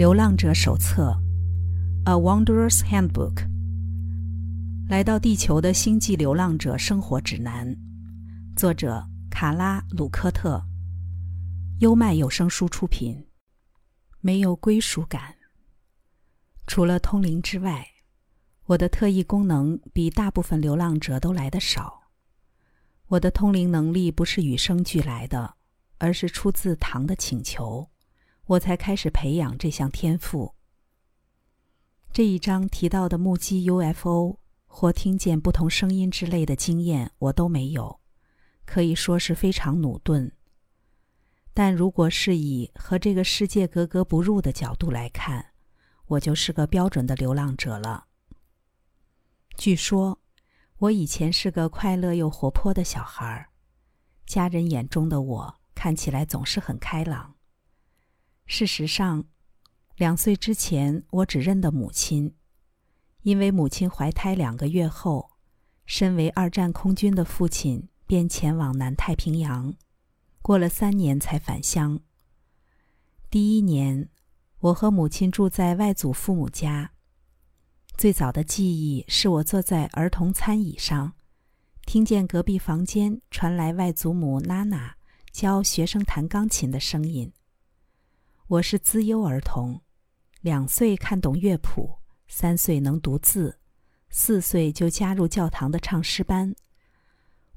流浪者手册，《A Wanderer's Handbook》。来到地球的星际流浪者生活指南，作者卡拉·鲁科特。优麦有声书出品。没有归属感。除了通灵之外，我的特异功能比大部分流浪者都来得少。我的通灵能力不是与生俱来的，而是出自唐的请求。我才开始培养这项天赋。这一章提到的目击 UFO 或听见不同声音之类的经验，我都没有，可以说是非常努钝。但如果是以和这个世界格格不入的角度来看，我就是个标准的流浪者了。据说，我以前是个快乐又活泼的小孩，家人眼中的我看起来总是很开朗。事实上，两岁之前我只认得母亲，因为母亲怀胎两个月后，身为二战空军的父亲便前往南太平洋，过了三年才返乡。第一年，我和母亲住在外祖父母家。最早的记忆是我坐在儿童餐椅上，听见隔壁房间传来外祖母娜娜教学生弹钢琴的声音。我是资优儿童，两岁看懂乐谱，三岁能读字，四岁就加入教堂的唱诗班，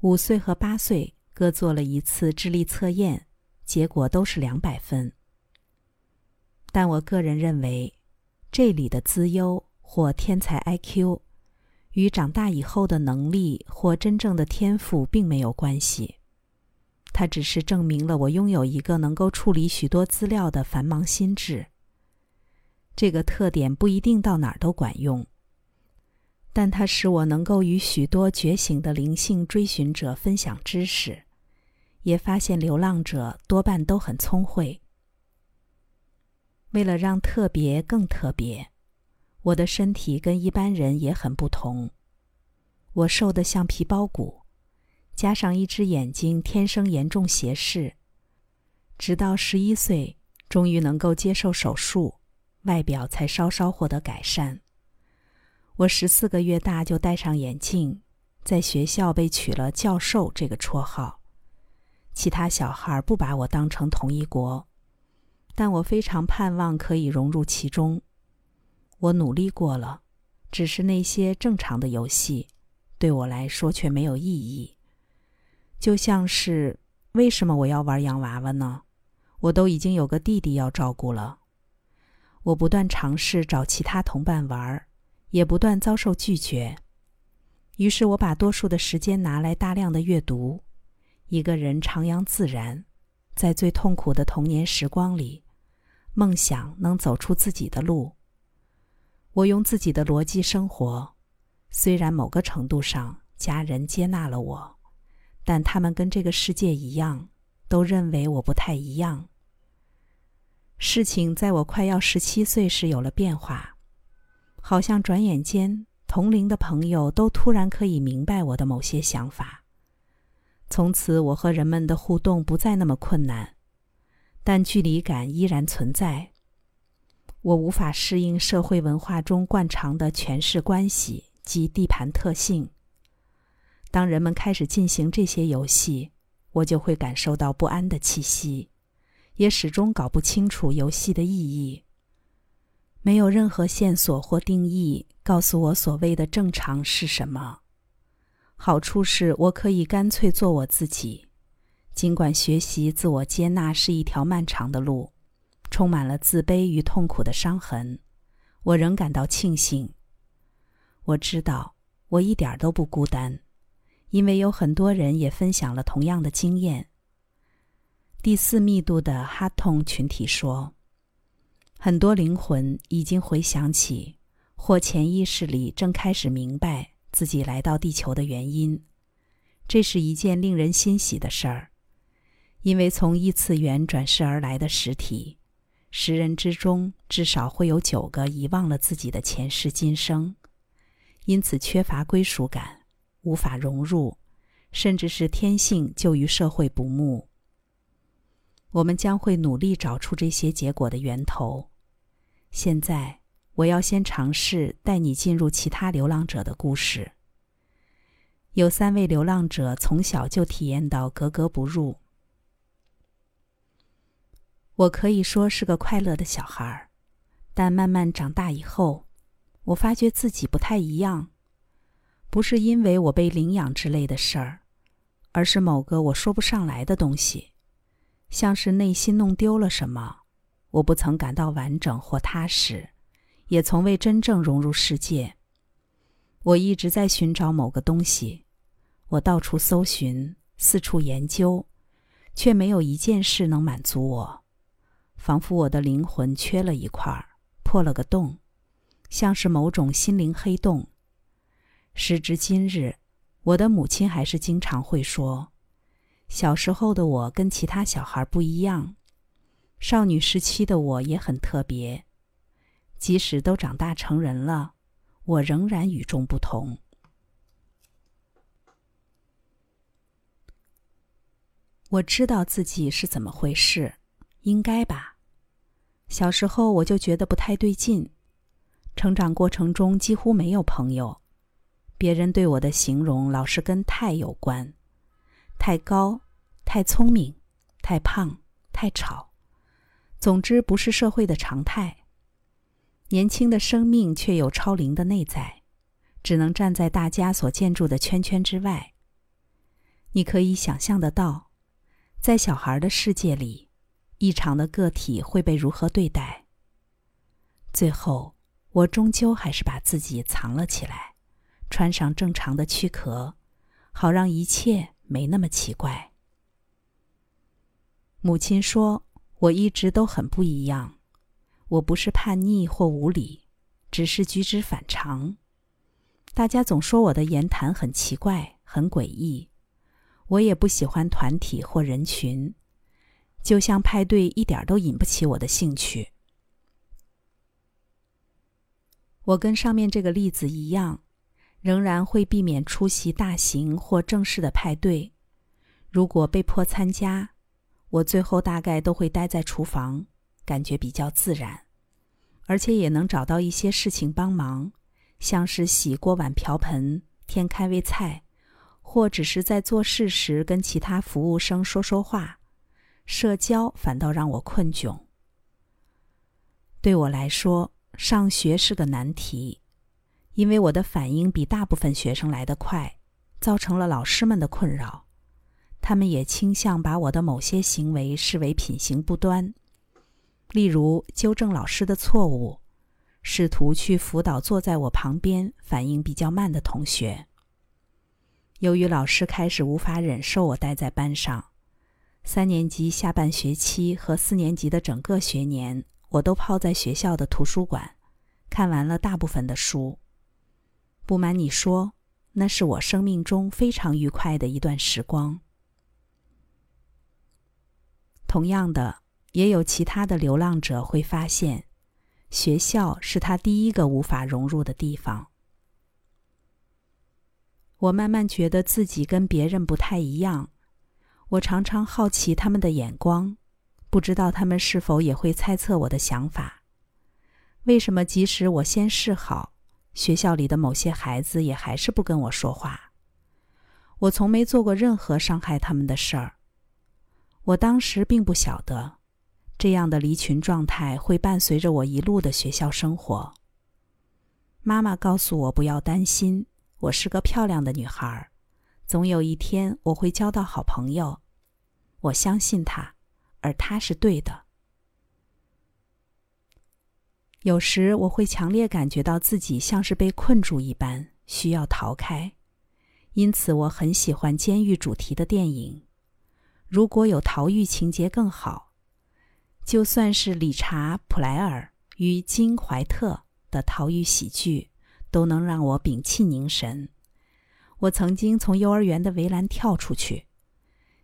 五岁和八岁各做了一次智力测验，结果都是两百分。但我个人认为，这里的资优或天才 IQ，与长大以后的能力或真正的天赋并没有关系。它只是证明了我拥有一个能够处理许多资料的繁忙心智。这个特点不一定到哪儿都管用，但它使我能够与许多觉醒的灵性追寻者分享知识，也发现流浪者多半都很聪慧。为了让特别更特别，我的身体跟一般人也很不同。我瘦得像皮包骨。加上一只眼睛天生严重斜视，直到十一岁终于能够接受手术，外表才稍稍获得改善。我十四个月大就戴上眼镜，在学校被取了“教授”这个绰号。其他小孩不把我当成同一国，但我非常盼望可以融入其中。我努力过了，只是那些正常的游戏，对我来说却没有意义。就像是，为什么我要玩洋娃娃呢？我都已经有个弟弟要照顾了。我不断尝试找其他同伴玩，也不断遭受拒绝。于是我把多数的时间拿来大量的阅读，一个人徜徉自然，在最痛苦的童年时光里，梦想能走出自己的路。我用自己的逻辑生活，虽然某个程度上家人接纳了我。但他们跟这个世界一样，都认为我不太一样。事情在我快要十七岁时有了变化，好像转眼间同龄的朋友都突然可以明白我的某些想法。从此，我和人们的互动不再那么困难，但距离感依然存在。我无法适应社会文化中惯常的权势关系及地盘特性。当人们开始进行这些游戏，我就会感受到不安的气息，也始终搞不清楚游戏的意义。没有任何线索或定义告诉我所谓的正常是什么。好处是我可以干脆做我自己，尽管学习自我接纳是一条漫长的路，充满了自卑与痛苦的伤痕，我仍感到庆幸。我知道我一点都不孤单。因为有很多人也分享了同样的经验。第四密度的哈通群体说，很多灵魂已经回想起，或潜意识里正开始明白自己来到地球的原因。这是一件令人欣喜的事儿，因为从异次元转世而来的实体，十人之中至少会有九个遗忘了自己的前世今生，因此缺乏归属感。无法融入，甚至是天性就与社会不睦。我们将会努力找出这些结果的源头。现在，我要先尝试带你进入其他流浪者的故事。有三位流浪者从小就体验到格格不入。我可以说是个快乐的小孩儿，但慢慢长大以后，我发觉自己不太一样。不是因为我被领养之类的事儿，而是某个我说不上来的东西，像是内心弄丢了什么。我不曾感到完整或踏实，也从未真正融入世界。我一直在寻找某个东西，我到处搜寻，四处研究，却没有一件事能满足我，仿佛我的灵魂缺了一块，破了个洞，像是某种心灵黑洞。时至今日，我的母亲还是经常会说：“小时候的我跟其他小孩不一样。”少女时期的我也很特别，即使都长大成人了，我仍然与众不同。我知道自己是怎么回事，应该吧？小时候我就觉得不太对劲，成长过程中几乎没有朋友，别人对我的形容老是跟“太”有关：太高、太聪明、太胖、太吵。总之，不是社会的常态。年轻的生命却有超龄的内在，只能站在大家所建筑的圈圈之外。你可以想象得到，在小孩的世界里，异常的个体会被如何对待。最后，我终究还是把自己藏了起来，穿上正常的躯壳，好让一切没那么奇怪。母亲说。我一直都很不一样，我不是叛逆或无理，只是举止反常。大家总说我的言谈很奇怪、很诡异。我也不喜欢团体或人群，就像派对一点都引不起我的兴趣。我跟上面这个例子一样，仍然会避免出席大型或正式的派对。如果被迫参加，我最后大概都会待在厨房，感觉比较自然，而且也能找到一些事情帮忙，像是洗锅碗瓢盆、添开胃菜，或只是在做事时跟其他服务生说说话。社交反倒让我困窘。对我来说，上学是个难题，因为我的反应比大部分学生来得快，造成了老师们的困扰。他们也倾向把我的某些行为视为品行不端，例如纠正老师的错误，试图去辅导坐在我旁边反应比较慢的同学。由于老师开始无法忍受我待在班上，三年级下半学期和四年级的整个学年，我都泡在学校的图书馆，看完了大部分的书。不瞒你说，那是我生命中非常愉快的一段时光。同样的，也有其他的流浪者会发现，学校是他第一个无法融入的地方。我慢慢觉得自己跟别人不太一样，我常常好奇他们的眼光，不知道他们是否也会猜测我的想法。为什么即使我先示好，学校里的某些孩子也还是不跟我说话？我从没做过任何伤害他们的事儿。我当时并不晓得，这样的离群状态会伴随着我一路的学校生活。妈妈告诉我不要担心，我是个漂亮的女孩，总有一天我会交到好朋友。我相信她，而她是对的。有时我会强烈感觉到自己像是被困住一般，需要逃开，因此我很喜欢监狱主题的电影。如果有逃狱情节更好，就算是理查·普莱尔与金·怀特的逃狱喜剧，都能让我屏气凝神。我曾经从幼儿园的围栏跳出去，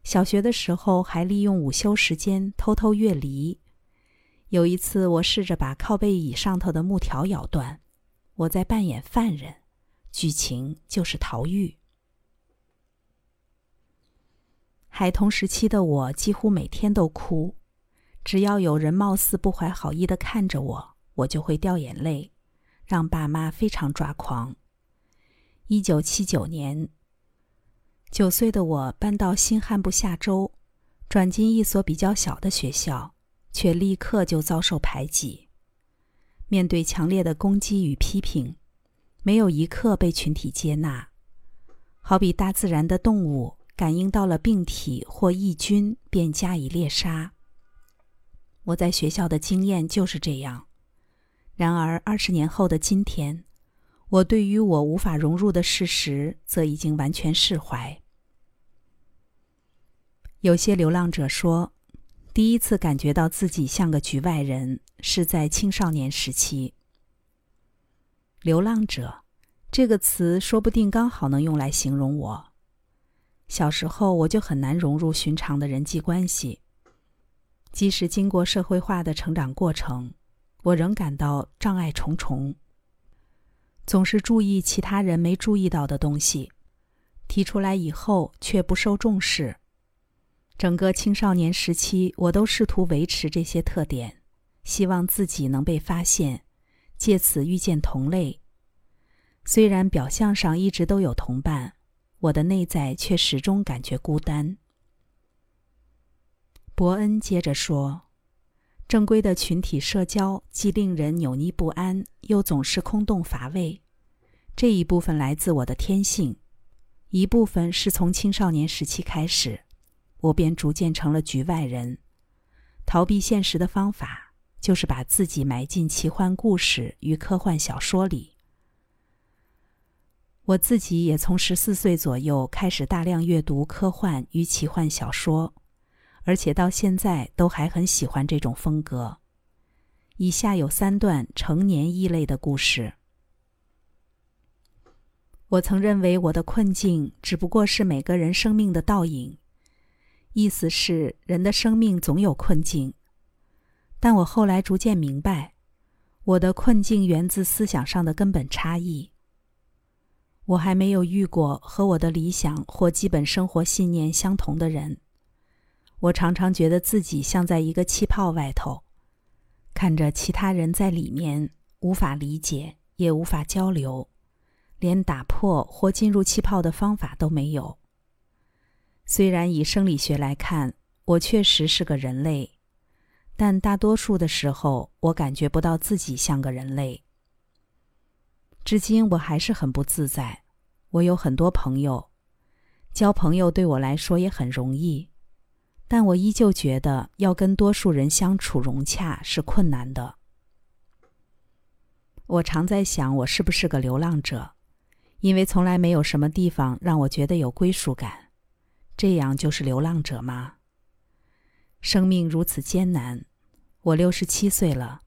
小学的时候还利用午休时间偷偷越篱。有一次，我试着把靠背椅上头的木条咬断，我在扮演犯人，剧情就是逃狱。孩童时期的我几乎每天都哭，只要有人貌似不怀好意的看着我，我就会掉眼泪，让爸妈非常抓狂。一九七九年，九岁的我搬到新罕布夏州，转进一所比较小的学校，却立刻就遭受排挤。面对强烈的攻击与批评，没有一刻被群体接纳。好比大自然的动物感应到了病体或异菌，便加以猎杀。我在学校的经验就是这样。然而，二十年后的今天，我对于我无法融入的事实，则已经完全释怀。有些流浪者说，第一次感觉到自己像个局外人，是在青少年时期。流浪者这个词，说不定刚好能用来形容我。小时候，我就很难融入寻常的人际关系。即使经过社会化的成长过程，我仍感到障碍重重。总是注意其他人没注意到的东西，提出来以后却不受重视。整个青少年时期，我都试图维持这些特点，希望自己能被发现，借此遇见同类。虽然表象上一直都有同伴，我的内在却始终感觉孤单。伯恩接着说：“正规的群体社交既令人扭捏不安，又总是空洞乏味。这一部分来自我的天性，一部分是从青少年时期开始，我便逐渐成了局外人。逃避现实的方法，就是把自己埋进奇幻故事与科幻小说里。我自己也从十四岁左右开始大量阅读科幻与奇幻小说。”而且到现在都还很喜欢这种风格。以下有三段成年异类的故事。我曾认为我的困境只不过是每个人生命的倒影，意思是人的生命总有困境。但我后来逐渐明白，我的困境源自思想上的根本差异。我还没有遇过和我的理想或基本生活信念相同的人。我常常觉得自己像在一个气泡外头，看着其他人在里面，无法理解，也无法交流，连打破或进入气泡的方法都没有。虽然以生理学来看，我确实是个人类，但大多数的时候，我感觉不到自己像个人类。至今我还是很不自在。我有很多朋友，交朋友对我来说也很容易。但我依旧觉得要跟多数人相处融洽是困难的。我常在想，我是不是个流浪者？因为从来没有什么地方让我觉得有归属感。这样就是流浪者吗？生命如此艰难，我六十七岁了，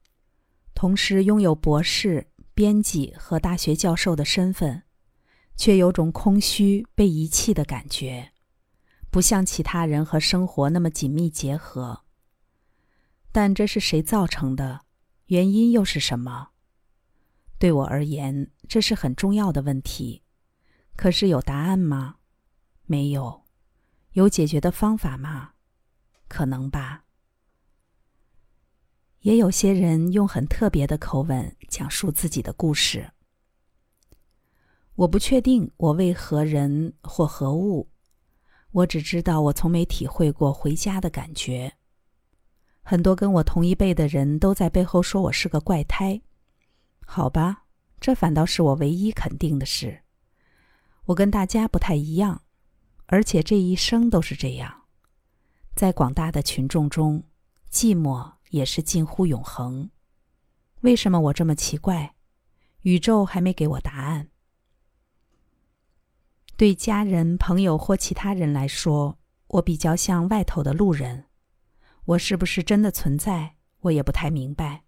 同时拥有博士、编辑和大学教授的身份，却有种空虚、被遗弃的感觉。不像其他人和生活那么紧密结合。但这是谁造成的？原因又是什么？对我而言，这是很重要的问题。可是有答案吗？没有。有解决的方法吗？可能吧。也有些人用很特别的口吻讲述自己的故事。我不确定我为何人或何物。我只知道，我从没体会过回家的感觉。很多跟我同一辈的人都在背后说我是个怪胎。好吧，这反倒是我唯一肯定的事。我跟大家不太一样，而且这一生都是这样。在广大的群众中，寂寞也是近乎永恒。为什么我这么奇怪？宇宙还没给我答案。对家人、朋友或其他人来说，我比较像外头的路人。我是不是真的存在，我也不太明白。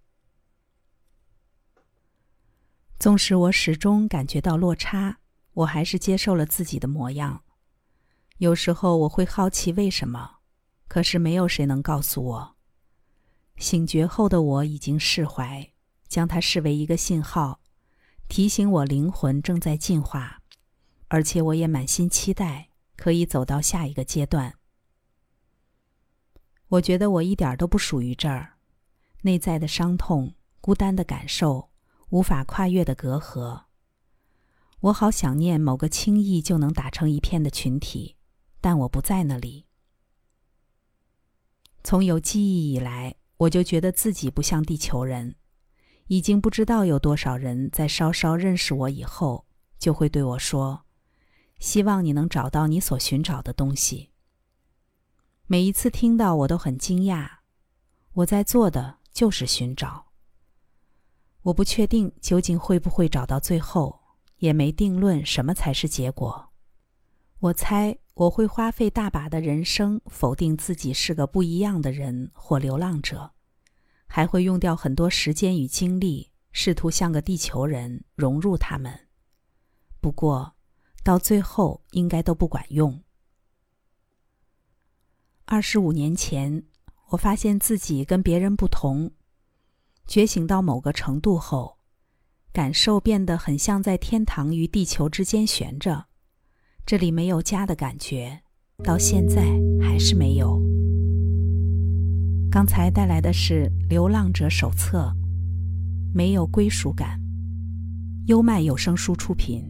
纵使我始终感觉到落差，我还是接受了自己的模样。有时候我会好奇为什么，可是没有谁能告诉我。醒觉后的我已经释怀，将它视为一个信号，提醒我灵魂正在进化。而且我也满心期待可以走到下一个阶段。我觉得我一点都不属于这儿，内在的伤痛、孤单的感受，无法跨越的隔阂。我好想念某个轻易就能打成一片的群体，但我不在那里。从有记忆以来，我就觉得自己不像地球人。已经不知道有多少人在稍稍认识我以后，就会对我说：“希望你能找到你所寻找的东西。”每一次听到，我都很惊讶。我在做的就是寻找。我不确定究竟会不会找到最后，也没定论什么才是结果。我猜我会花费大把的人生否定自己是个不一样的人或流浪者。还会用掉很多时间与精力，试图像个地球人融入他们。不过，到最后应该都不管用。二十五年前，我发现自己跟别人不同。觉醒到某个程度后，感受变得很像在天堂与地球之间悬着，这里没有家的感觉，到现在还是没有。刚才带来的是《流浪者手册》，没有归属感。优麦有声书出品。